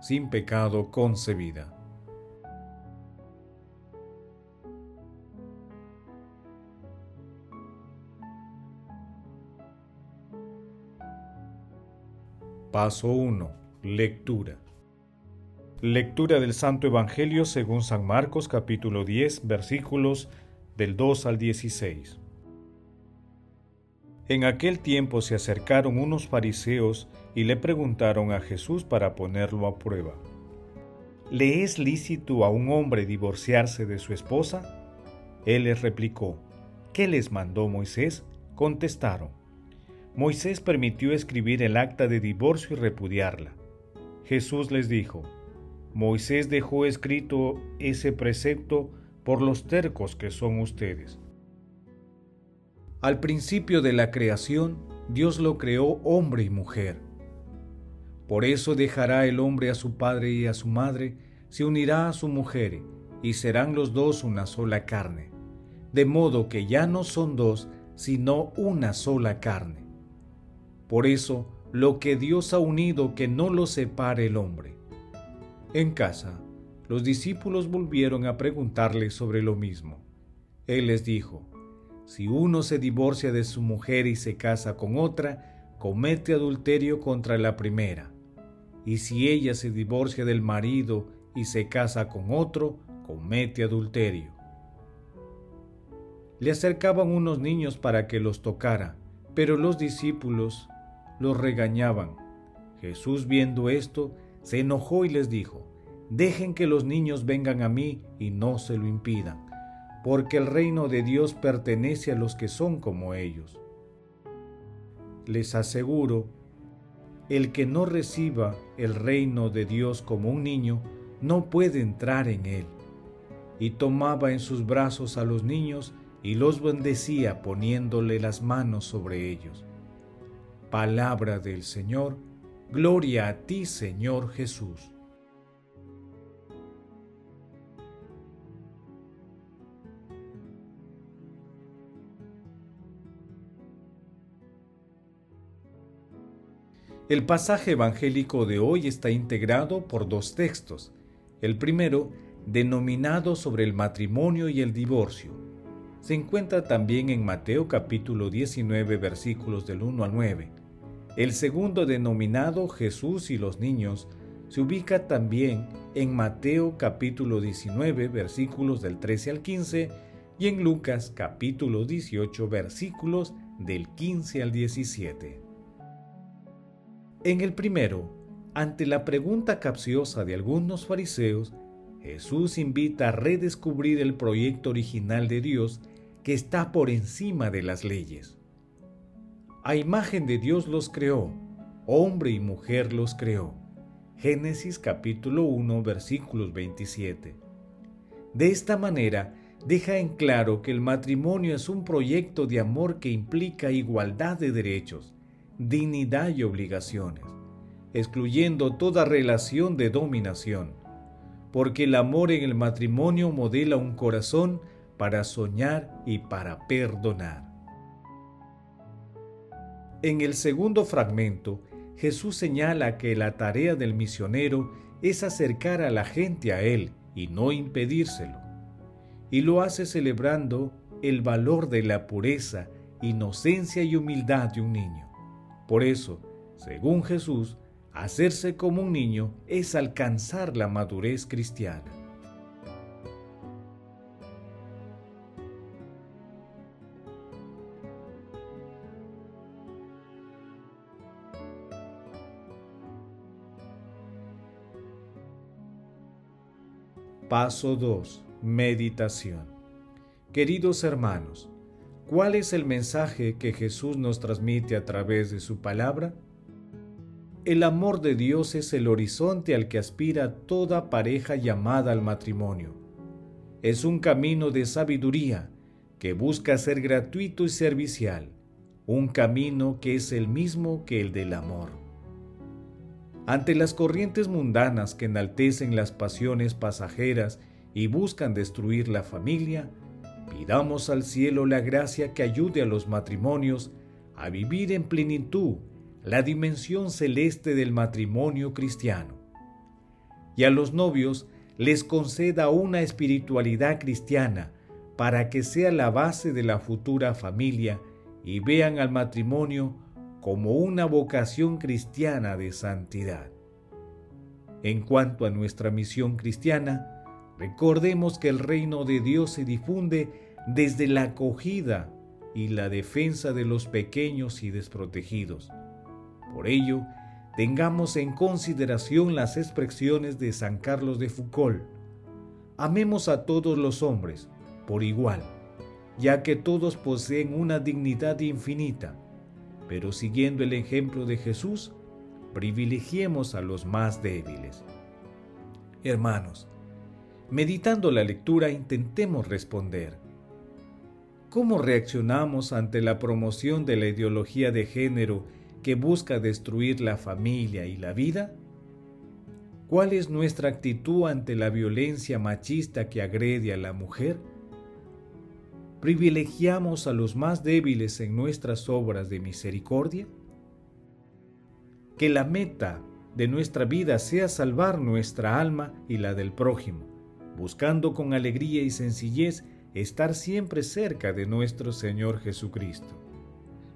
sin pecado concebida. Paso 1. Lectura. Lectura del Santo Evangelio según San Marcos capítulo 10 versículos del 2 al 16. En aquel tiempo se acercaron unos fariseos y le preguntaron a Jesús para ponerlo a prueba. ¿Le es lícito a un hombre divorciarse de su esposa? Él les replicó, ¿qué les mandó Moisés? Contestaron, Moisés permitió escribir el acta de divorcio y repudiarla. Jesús les dijo, Moisés dejó escrito ese precepto por los tercos que son ustedes. Al principio de la creación, Dios lo creó hombre y mujer. Por eso dejará el hombre a su padre y a su madre, se unirá a su mujer, y serán los dos una sola carne. De modo que ya no son dos, sino una sola carne. Por eso, lo que Dios ha unido, que no lo separe el hombre. En casa, los discípulos volvieron a preguntarle sobre lo mismo. Él les dijo, si uno se divorcia de su mujer y se casa con otra, comete adulterio contra la primera. Y si ella se divorcia del marido y se casa con otro, comete adulterio. Le acercaban unos niños para que los tocara, pero los discípulos los regañaban. Jesús viendo esto, se enojó y les dijo, Dejen que los niños vengan a mí y no se lo impidan porque el reino de Dios pertenece a los que son como ellos. Les aseguro, el que no reciba el reino de Dios como un niño, no puede entrar en él. Y tomaba en sus brazos a los niños y los bendecía poniéndole las manos sobre ellos. Palabra del Señor, gloria a ti Señor Jesús. El pasaje evangélico de hoy está integrado por dos textos. El primero, denominado sobre el matrimonio y el divorcio. Se encuentra también en Mateo capítulo 19 versículos del 1 al 9. El segundo, denominado Jesús y los niños, se ubica también en Mateo capítulo 19 versículos del 13 al 15 y en Lucas capítulo 18 versículos del 15 al 17. En el primero, ante la pregunta capciosa de algunos fariseos, Jesús invita a redescubrir el proyecto original de Dios que está por encima de las leyes. A imagen de Dios los creó, hombre y mujer los creó. Génesis capítulo 1 versículos 27. De esta manera, deja en claro que el matrimonio es un proyecto de amor que implica igualdad de derechos, dignidad y obligaciones, excluyendo toda relación de dominación, porque el amor en el matrimonio modela un corazón para soñar y para perdonar. En el segundo fragmento, Jesús señala que la tarea del misionero es acercar a la gente a Él y no impedírselo, y lo hace celebrando el valor de la pureza, inocencia y humildad de un niño. Por eso, según Jesús, hacerse como un niño es alcanzar la madurez cristiana. Paso 2. Meditación. Queridos hermanos, ¿Cuál es el mensaje que Jesús nos transmite a través de su palabra? el amor de Dios es el horizonte al que aspira toda pareja llamada al matrimonio. Es un camino de sabiduría que busca ser gratuito y servicial, un camino que es el mismo que el del amor. Ante las corrientes mundanas que enaltecen las pasiones pasajeras y buscan destruir la familia, pidamos al cielo la gracia que ayude a los matrimonios a vivir en plenitud la dimensión celeste del matrimonio cristiano. Y a los novios les conceda una espiritualidad cristiana para que sea la base de la futura familia y vean al matrimonio como una vocación cristiana de santidad. En cuanto a nuestra misión cristiana, recordemos que el reino de Dios se difunde desde la acogida y la defensa de los pequeños y desprotegidos por ello, tengamos en consideración las expresiones de San Carlos de Foucault. Amemos a todos los hombres por igual, ya que todos poseen una dignidad infinita, pero siguiendo el ejemplo de Jesús, privilegiemos a los más débiles. Hermanos, meditando la lectura intentemos responder. ¿Cómo reaccionamos ante la promoción de la ideología de género que busca destruir la familia y la vida? ¿Cuál es nuestra actitud ante la violencia machista que agrede a la mujer? ¿Privilegiamos a los más débiles en nuestras obras de misericordia? Que la meta de nuestra vida sea salvar nuestra alma y la del prójimo, buscando con alegría y sencillez estar siempre cerca de nuestro Señor Jesucristo.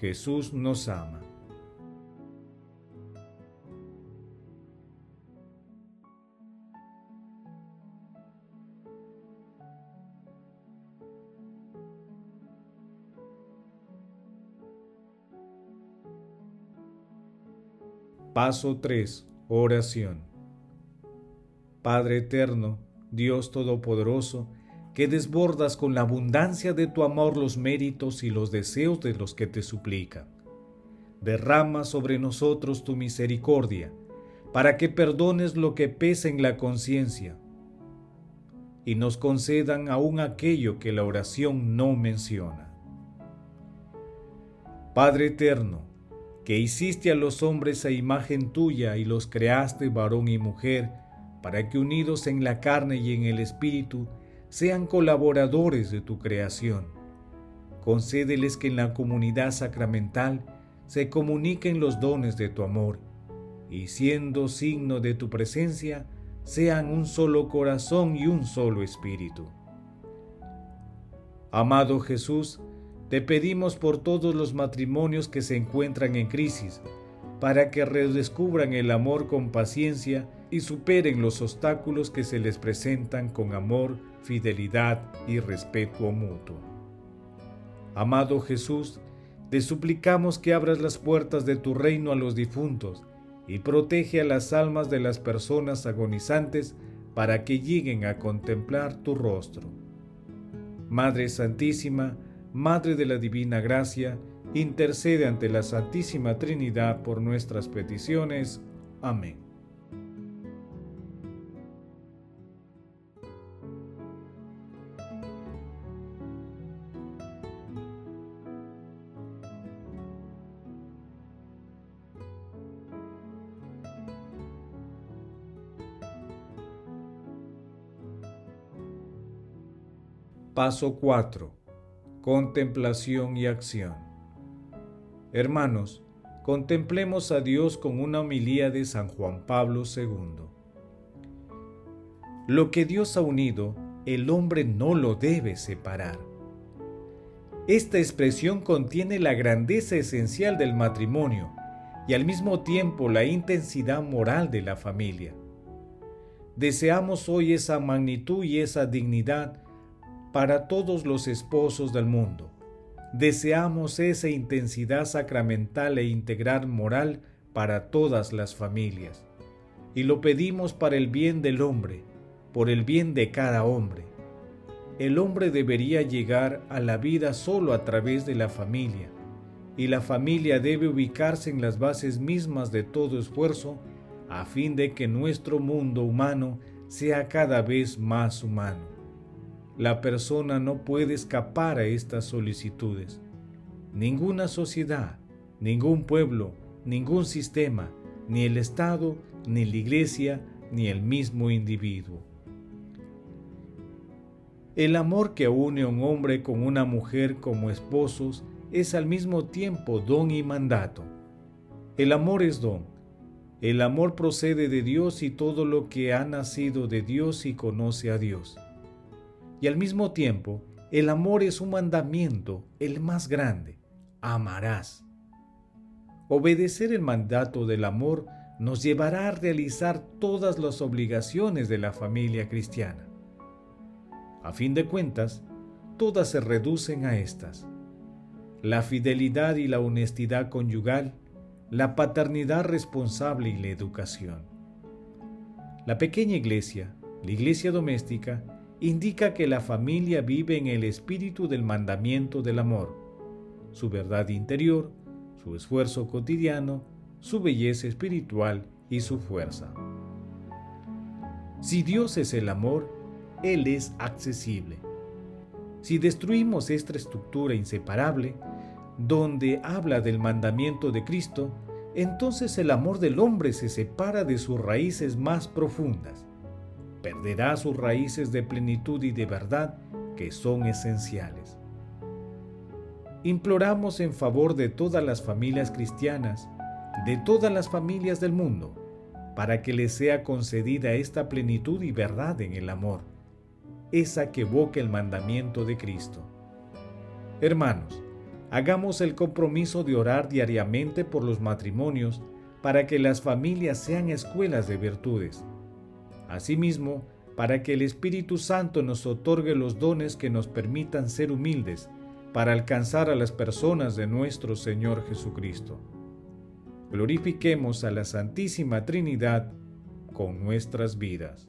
Jesús nos ama. Paso 3. Oración. Padre eterno, Dios Todopoderoso, que desbordas con la abundancia de tu amor los méritos y los deseos de los que te suplican. Derrama sobre nosotros tu misericordia, para que perdones lo que pesa en la conciencia, y nos concedan aún aquello que la oración no menciona. Padre eterno, que hiciste a los hombres a imagen tuya y los creaste varón y mujer, para que unidos en la carne y en el espíritu sean colaboradores de tu creación. Concédeles que en la comunidad sacramental se comuniquen los dones de tu amor, y siendo signo de tu presencia, sean un solo corazón y un solo espíritu. Amado Jesús, te pedimos por todos los matrimonios que se encuentran en crisis, para que redescubran el amor con paciencia y superen los obstáculos que se les presentan con amor, fidelidad y respeto mutuo. Amado Jesús, te suplicamos que abras las puertas de tu reino a los difuntos y protege a las almas de las personas agonizantes para que lleguen a contemplar tu rostro. Madre Santísima, Madre de la Divina Gracia, intercede ante la Santísima Trinidad por nuestras peticiones. Amén. Paso 4 Contemplación y acción. Hermanos, contemplemos a Dios con una homilía de San Juan Pablo II. Lo que Dios ha unido, el hombre no lo debe separar. Esta expresión contiene la grandeza esencial del matrimonio y al mismo tiempo la intensidad moral de la familia. Deseamos hoy esa magnitud y esa dignidad para todos los esposos del mundo. Deseamos esa intensidad sacramental e integral moral para todas las familias. Y lo pedimos para el bien del hombre, por el bien de cada hombre. El hombre debería llegar a la vida solo a través de la familia, y la familia debe ubicarse en las bases mismas de todo esfuerzo a fin de que nuestro mundo humano sea cada vez más humano. La persona no puede escapar a estas solicitudes. Ninguna sociedad, ningún pueblo, ningún sistema, ni el Estado, ni la Iglesia, ni el mismo individuo. El amor que une a un hombre con una mujer como esposos es al mismo tiempo don y mandato. El amor es don. El amor procede de Dios y todo lo que ha nacido de Dios y conoce a Dios. Y al mismo tiempo, el amor es un mandamiento, el más grande. Amarás. Obedecer el mandato del amor nos llevará a realizar todas las obligaciones de la familia cristiana. A fin de cuentas, todas se reducen a estas. La fidelidad y la honestidad conyugal, la paternidad responsable y la educación. La pequeña iglesia, la iglesia doméstica, indica que la familia vive en el espíritu del mandamiento del amor, su verdad interior, su esfuerzo cotidiano, su belleza espiritual y su fuerza. Si Dios es el amor, él es accesible. Si destruimos esta estructura inseparable, donde habla del mandamiento de Cristo, entonces el amor del hombre se separa de sus raíces más profundas. Perderá sus raíces de plenitud y de verdad que son esenciales. Imploramos en favor de todas las familias cristianas, de todas las familias del mundo, para que les sea concedida esta plenitud y verdad en el amor esa que evoca el mandamiento de Cristo. Hermanos, hagamos el compromiso de orar diariamente por los matrimonios para que las familias sean escuelas de virtudes. Asimismo, para que el Espíritu Santo nos otorgue los dones que nos permitan ser humildes para alcanzar a las personas de nuestro Señor Jesucristo. Glorifiquemos a la Santísima Trinidad con nuestras vidas.